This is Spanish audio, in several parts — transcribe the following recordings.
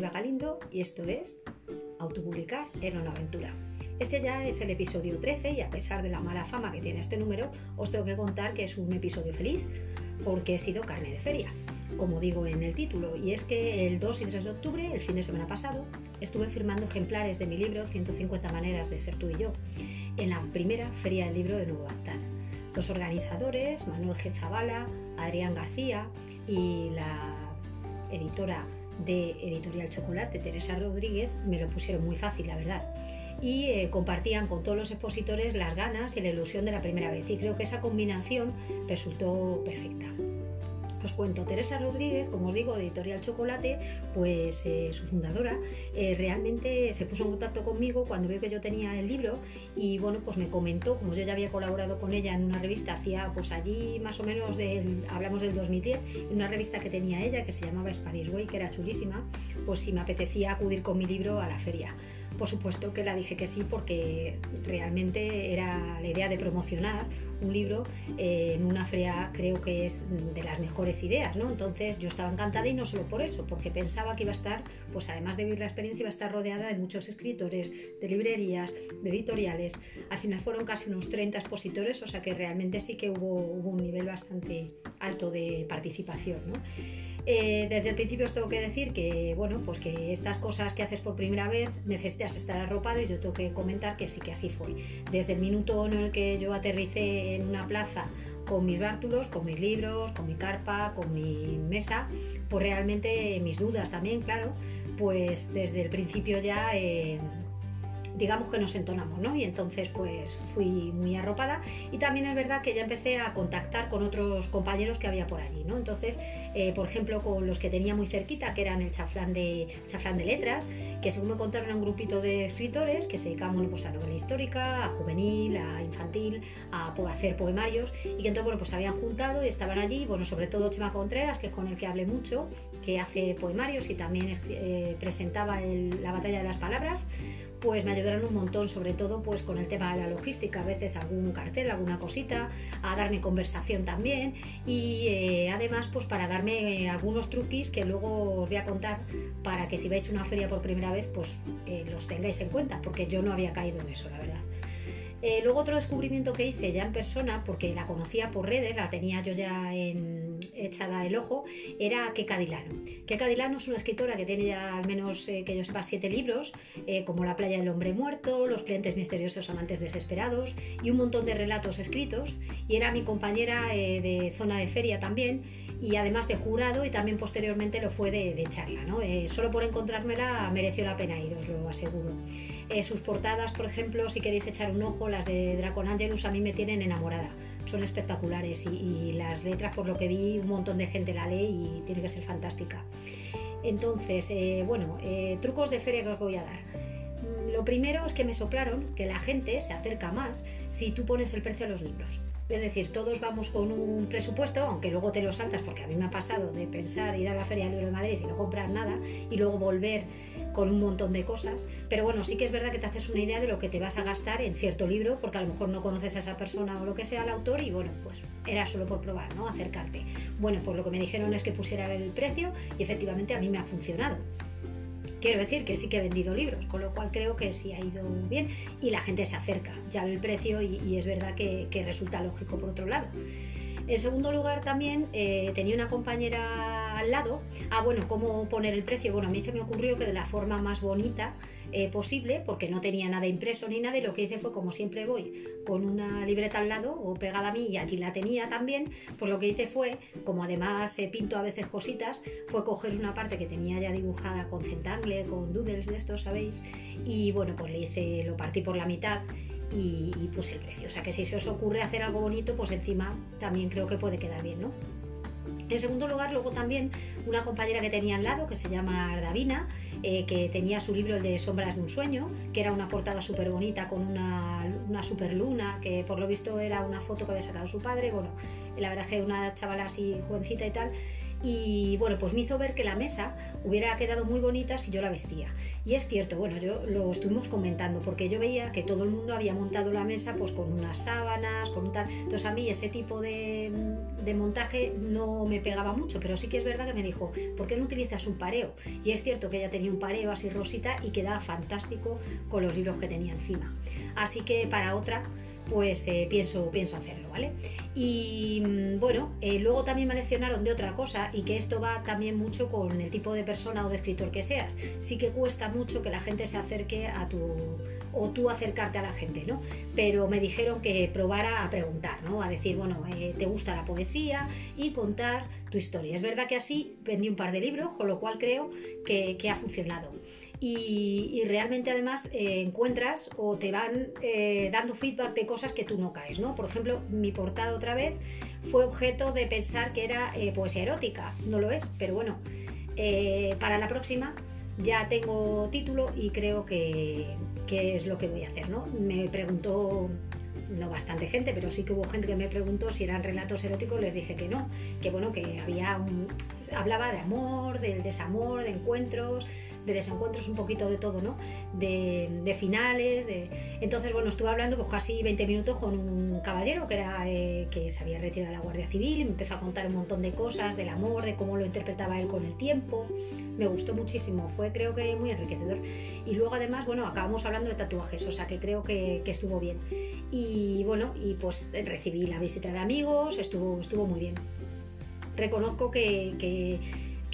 Galindo y esto es Autopublicar era una aventura. Este ya es el episodio 13 y a pesar de la mala fama que tiene este número, os tengo que contar que es un episodio feliz porque he sido carne de feria, como digo en el título, y es que el 2 y 3 de octubre, el fin de semana pasado, estuve firmando ejemplares de mi libro 150 maneras de ser tú y yo, en la primera feria del libro de Nuevo Actán. Los organizadores, Manuel G. Zavala, Adrián García y la editora de Editorial Chocolate, Teresa Rodríguez, me lo pusieron muy fácil, la verdad. Y eh, compartían con todos los expositores las ganas y la ilusión de la primera vez. Y creo que esa combinación resultó perfecta. Os cuento, Teresa Rodríguez, como os digo, de Editorial Chocolate, pues eh, su fundadora, eh, realmente se puso en contacto conmigo cuando vio que yo tenía el libro y bueno, pues me comentó, como yo ya había colaborado con ella en una revista, hacía pues allí más o menos del, hablamos del 2010, en una revista que tenía ella que se llamaba Spanish Way, que era chulísima, pues si me apetecía acudir con mi libro a la feria. Por supuesto que la dije que sí porque realmente era la idea de promocionar un libro eh, en una feria creo que es de las mejores ideas, ¿no? Entonces yo estaba encantada y no solo por eso, porque pensaba que iba a estar, pues además de vivir la experiencia, iba a estar rodeada de muchos escritores, de librerías, de editoriales. Al final fueron casi unos 30 expositores, o sea que realmente sí que hubo, hubo un nivel bastante alto de participación, ¿no? Eh, desde el principio os tengo que decir que, bueno, pues que estas cosas que haces por primera vez necesitas estar arropado y yo tengo que comentar que sí que así fue. Desde el minuto en el que yo aterricé en una plaza con mis bártulos, con mis libros, con mi carpa, con mi mesa, pues realmente mis dudas también, claro, pues desde el principio ya... Eh, digamos que nos entonamos, ¿no? Y entonces pues fui muy arropada y también es verdad que ya empecé a contactar con otros compañeros que había por allí, ¿no? Entonces, eh, por ejemplo, con los que tenía muy cerquita, que eran el chaflán de, chaflán de letras, que según me contaron era un grupito de escritores que se dedicaban bueno, pues a novela histórica, a juvenil, a infantil, a, hacer poemarios y que entonces bueno, pues habían juntado y estaban allí, bueno, sobre todo Chema Contreras, que es con el que hablé mucho, que hace poemarios y también eh, presentaba la batalla de las palabras, pues me ayudaron un montón, sobre todo pues con el tema de la logística, a veces algún cartel, alguna cosita, a darme conversación también y eh, además pues para darme algunos truquis que luego os voy a contar para que si vais a una feria por primera vez pues eh, los tengáis en cuenta, porque yo no había caído en eso, la verdad. Eh, luego otro descubrimiento que hice ya en persona, porque la conocía por redes, la tenía yo ya en, echada el ojo, era Keka Dilano. Keka Dilano es una escritora que tiene ya al menos, eh, que yo sepa, siete libros, eh, como La playa del hombre muerto, Los clientes misteriosos amantes desesperados y un montón de relatos escritos. Y era mi compañera de zona de feria también y además de jurado y también posteriormente lo fue de, charla. ¿no? solo por encontrármela mereció la pena ir, os lo aseguro. sus portadas, por ejemplo, si queréis echar un ojo, las de Dracon Angelus a mí me tienen enamorada. Son espectaculares y, las letras, por lo que vi, un montón de gente la lee y tiene que ser fantástica. Entonces, eh, bueno, eh, trucos de feria que os voy a dar. Mm, lo primero es que me soplaron que la gente se acerca más si tú pones el precio a los libros. Es decir, todos vamos con un presupuesto, aunque luego te lo saltas, porque a mí me ha pasado de pensar ir a la Feria del Libro de Madrid y no comprar nada y luego volver con un montón de cosas. Pero bueno, sí que es verdad que te haces una idea de lo que te vas a gastar en cierto libro, porque a lo mejor no conoces a esa persona o lo que sea, al autor, y bueno, pues era solo por probar, ¿no? Acercarte. Bueno, pues lo que me dijeron es que pusiera el precio y efectivamente a mí me ha funcionado. Quiero decir que sí que he vendido libros, con lo cual creo que sí ha ido bien y la gente se acerca ya al precio y, es verdad que, resulta lógico por otro lado. En segundo lugar, también eh, tenía una compañera al lado. Ah, bueno, ¿cómo poner el precio? Bueno, a mí se me ocurrió que de la forma más bonita eh, posible, porque no tenía nada impreso ni nada, y lo que hice fue, como siempre voy, con una libreta al lado o pegada a mí, y allí la tenía también, pues lo que hice fue, como además eh, pinto a veces cositas, fue coger una parte que tenía ya dibujada con centangle, con doodles de estos, ¿sabéis? Y bueno, pues le hice, lo partí por la mitad y, puse el precio. O sea que si se os ocurre hacer algo bonito, pues encima también creo que puede quedar bien, ¿no? En segundo lugar, luego también una compañera que tenía al lado, que se llama Davina, eh, que tenía su libro el de Sombras de un sueño, que era una portada súper bonita con una, una super luna, que por lo visto era una foto que había sacado su padre. Bueno, la verdad es que una chavala así jovencita y tal. Y bueno, pues me hizo ver que la mesa hubiera quedado muy bonita si yo la vestía. Y es cierto, bueno, yo lo estuvimos comentando porque yo veía que todo el mundo había montado la mesa pues con unas sábanas, con un tal... Entonces a mí ese tipo de, de montaje no me pegaba mucho, pero sí que es verdad que me dijo, ¿por qué no utilizas un pareo? Y es cierto que ella tenía un pareo así rosita y quedaba fantástico con los libros que tenía encima. Así que para otra pues eh, pienso, pienso hacerlo, ¿vale? Y mm, bueno, eh, luego también me mencionaron de otra cosa y que esto va también mucho con el tipo de persona o de escritor que seas. Sí que cuesta mucho que la gente se acerque a tu o tú acercarte a la gente, ¿no? Pero me dijeron que probara a preguntar, ¿no? A decir, bueno, eh, ¿te gusta la poesía? Y contar tu historia. Es verdad que así vendí un par de libros, con lo cual creo que, ha funcionado y, realmente además eh, encuentras o te van eh, dando feedback de cosas que tú no caes, ¿no? Por ejemplo, mi portada otra vez fue objeto de pensar que era poesía erótica, no lo es, pero bueno, para la próxima ya tengo título y creo que, que, es lo que voy a hacer, ¿no? Me preguntó no bastante gente, pero sí que hubo gente que me preguntó si eran relatos eróticos, les dije que no, que bueno, que había un, hablaba de amor, del desamor, de encuentros, de desencuentros, un poquito de todo, ¿no? De, finales, de... Entonces, bueno, estuve hablando pues casi 20 minutos con un caballero que, era, eh, que se había retirado de la Guardia Civil y me empezó a contar un montón de cosas, del amor, de cómo lo interpretaba él con el tiempo. Me gustó muchísimo, fue creo que muy enriquecedor. Y luego además, bueno, acabamos hablando de tatuajes, o sea que creo que, estuvo bien. Y bueno, y pues recibí la visita de amigos, estuvo, estuvo muy bien. Reconozco que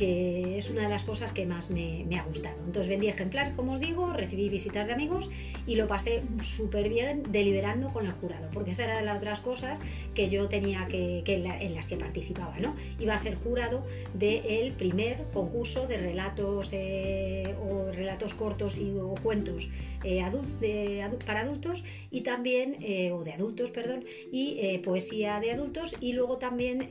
que es una de las cosas que más me, ha gustado. Entonces vendí ejemplares, como os digo, recibí visitas de amigos y lo pasé súper bien deliberando con el jurado, porque esa era de las otras cosas que yo tenía que, en las que participaba, ¿no? Iba a ser jurado del primer concurso de relatos eh, o relatos cortos y, o cuentos eh, para adultos y también, eh, o de adultos, perdón, y poesía de adultos y luego también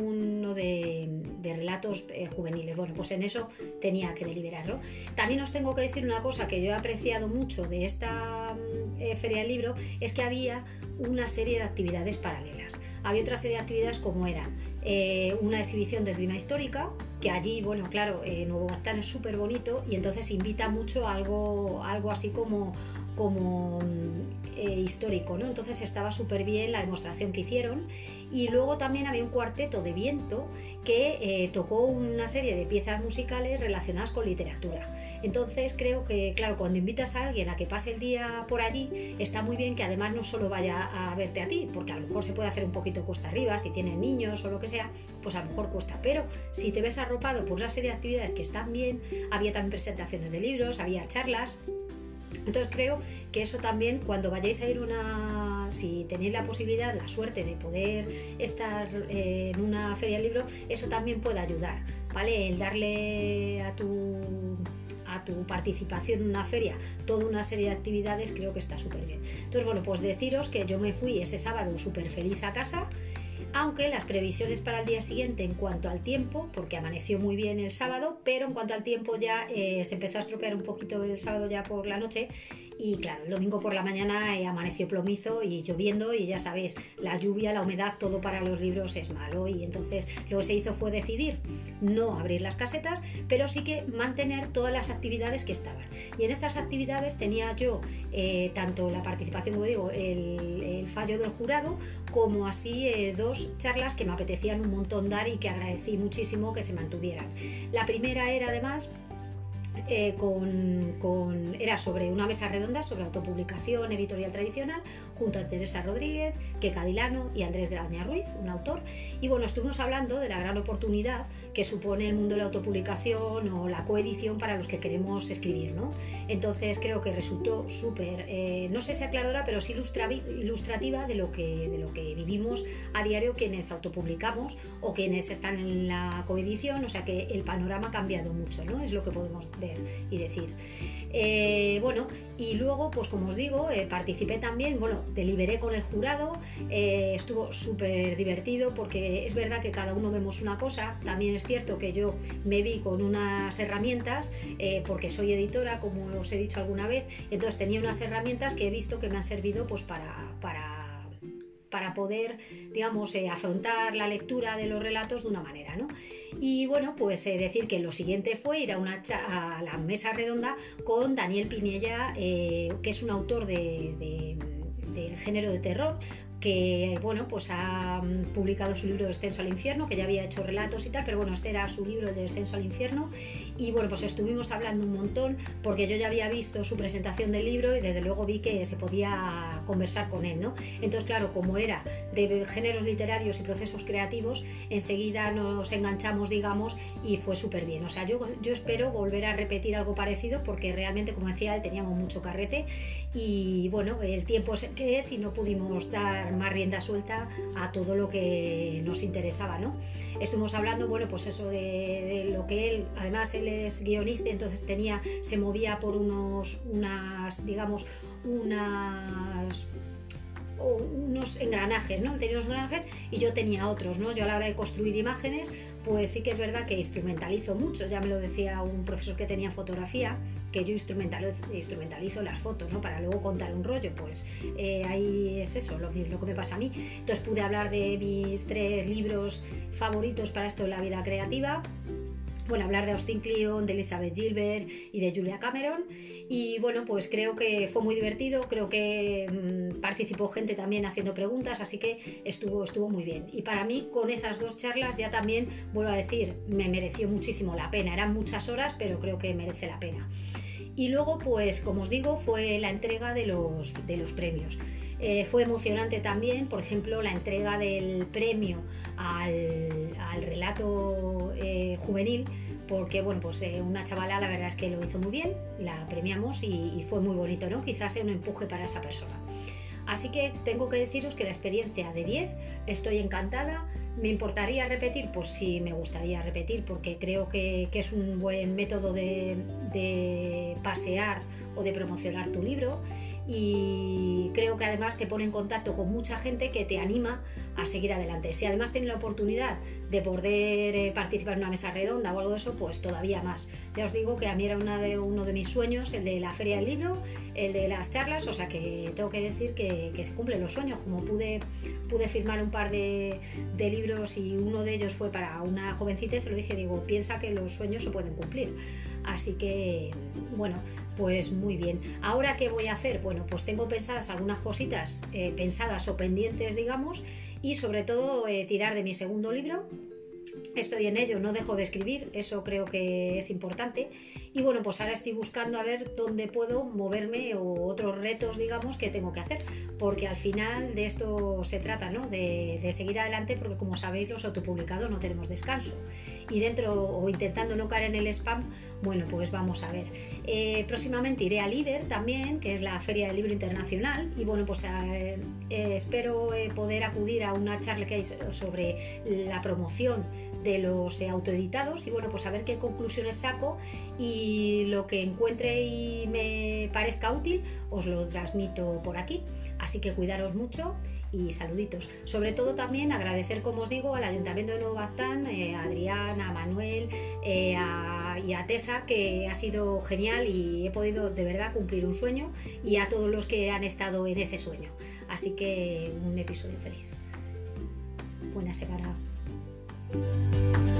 uno de, de relatos eh, juveniles. Bueno, pues en eso tenía que deliberarlo. También os tengo que decir una cosa que yo he apreciado mucho de esta mm, eh, feria del libro, es que había una serie de actividades paralelas. Había otra serie de actividades como eran eh, una exhibición de esgrima histórica, que allí, bueno, claro, Nuevo Gastán es súper bonito y entonces invita mucho a algo, algo así como como eh, histórico, ¿no? Entonces estaba súper bien la demostración que hicieron y luego también había un cuarteto de viento que eh, tocó una serie de piezas musicales relacionadas con literatura. Entonces creo que, claro, cuando invitas a alguien a que pase el día por allí, está muy bien que además no solo vaya a verte a ti, porque a lo mejor se puede hacer un poquito cuesta arriba, si tienen niños o lo que sea, pues a lo mejor cuesta, pero si te ves arropado por una serie de actividades que están bien, había también presentaciones de libros, había charlas, entonces creo que eso también cuando vayáis a ir una, si tenéis la posibilidad, la suerte de poder estar eh, en una feria del libro, eso también puede ayudar, ¿vale? El darle a tu a tu participación en una feria toda una serie de actividades creo que está súper bien. Entonces, bueno, pues deciros que yo me fui ese sábado súper feliz a casa aunque las previsiones para el día siguiente en cuanto al tiempo, porque amaneció muy bien el sábado, pero en cuanto al tiempo ya eh, se empezó a estropear un poquito el sábado ya por la noche y claro, el domingo por la mañana eh, amaneció plomizo y lloviendo y ya sabéis, la lluvia, la humedad, todo para los libros es malo y entonces lo que se hizo fue decidir no abrir las casetas, pero sí que mantener todas las actividades que estaban. Y en estas actividades tenía yo eh, tanto la participación, como digo, el, fallo del jurado, como así dos charlas que me apetecían un montón dar y que agradecí muchísimo que se mantuvieran. La primera era además eh, con, era sobre una mesa redonda sobre autopublicación editorial tradicional junto a Teresa Rodríguez, que Cadilano y Andrés Graña Ruiz, un autor. Y bueno, estuvimos hablando de la gran oportunidad que supone el mundo de la autopublicación o la coedición para los que queremos escribir. ¿no? Entonces creo que resultó súper, eh, no sé si aclaradora, pero sí ilustrativa de lo, que, de lo que vivimos a diario quienes autopublicamos o quienes están en la coedición. O sea que el panorama ha cambiado mucho, ¿no? es lo que podemos y decir. Eh, bueno, y luego, pues como os digo, eh, participé también, bueno, deliberé con el jurado, eh, estuvo súper divertido porque es verdad que cada uno vemos una cosa, también es cierto que yo me vi con unas herramientas, porque soy editora, como os he dicho alguna vez, entonces tenía unas herramientas que he visto que me han servido pues para, para para poder, digamos, eh, afrontar la lectura de los relatos de una manera, ¿no? Y bueno, pues eh, decir que lo siguiente fue ir a, una a la mesa redonda con Daniel Pinella, que es un autor de, del género de terror, que bueno, pues ha mm, publicado su libro Descenso al Infierno, que ya había hecho relatos y tal, pero bueno, este era su libro de Descenso al Infierno. Y bueno, pues estuvimos hablando un montón, porque yo ya había visto su presentación del libro y desde luego vi que se podía conversar con él, ¿no? Entonces, claro, como era de géneros literarios y procesos creativos, enseguida nos enganchamos, digamos, y fue súper bien. O sea, yo, yo espero volver a repetir algo parecido, porque realmente, como decía él, teníamos mucho carrete y bueno, el tiempo es el que es y no pudimos dar más rienda suelta a todo lo que nos interesaba, ¿no? Estuvimos hablando, bueno, pues eso de, lo que él, además él es guionista, entonces tenía, se movía por unos, unas, digamos, unas unos engranajes, ¿no? Él tenía unos engranajes y yo tenía otros, ¿no? Yo a la hora de construir imágenes, pues sí que es verdad que instrumentalizo mucho, ya me lo decía un profesor que tenía fotografía, que yo instrumentalizo, las fotos, ¿no? Para luego contar un rollo, pues eh, ahí es eso, lo, lo que me pasa a mí. Entonces pude hablar de mis tres libros favoritos para esto de la vida creativa, bueno, hablar de Austin Kleon, de Elizabeth Gilbert y de Julia Cameron. Y bueno, pues creo que fue muy divertido, creo que mm, participó gente también haciendo preguntas, así que estuvo, estuvo muy bien. Y para mí, con esas dos charlas, ya también, vuelvo a decir, me mereció muchísimo la pena. Eran muchas horas, pero creo que merece la pena. Y luego, pues como os digo, fue la entrega de los, de los premios. Eh, fue emocionante también, por ejemplo, la entrega del premio al, relato eh, juvenil, porque bueno, pues eh, una chavala la verdad es que lo hizo muy bien, la premiamos y, fue muy bonito, ¿no? Quizás sea un empuje para esa persona. Así que tengo que deciros que la experiencia de 10, estoy encantada. ¿Me importaría repetir? Pues sí, me gustaría repetir porque creo que, es un buen método de pasear o de promocionar tu libro y creo que además te pone en contacto con mucha gente que te anima a seguir adelante. Si además tienes la oportunidad de poder eh, participar en una mesa redonda o algo de eso, pues todavía más. Ya os digo que a mí era una de, uno de mis sueños, el de la feria del libro, el de las charlas, o sea que tengo que decir que, se cumplen los sueños, como pude, pude firmar un par de, libros y uno de ellos fue para una jovencita se lo dije, digo, piensa que los sueños se pueden cumplir. Así que, bueno, pues muy bien. ¿Ahora qué voy a hacer? Bueno, pues tengo pensadas algunas cositas eh, pensadas o pendientes, digamos, y sobre todo eh, tirar de mi segundo libro. Estoy en ello, no dejo de escribir, eso creo que es importante. Y bueno, pues ahora estoy buscando a ver dónde puedo moverme o otros retos, digamos, que tengo que hacer. Porque al final de esto se trata, ¿no? De, seguir adelante, porque como sabéis, los autopublicados no tenemos descanso. Y dentro, o intentando no caer en el spam, bueno, pues vamos a ver. Eh, próximamente iré a Líder también, que es la Feria del Libro Internacional, y bueno, pues eh, eh, espero poder acudir a una charla que hay sobre la promoción de los autoeditados y bueno, pues a ver qué conclusiones saco y lo que encuentre y me parezca útil os lo transmito por aquí. Así que cuidaros mucho y saluditos. Sobre todo también agradecer, como os digo, al Ayuntamiento de Nuevo Bactán, eh, a Adrián, a Manuel eh, y a Tessa, que ha sido genial y he podido de verdad cumplir un sueño y a todos los que han estado en ese sueño. Así que un episodio feliz. Buena semana. Música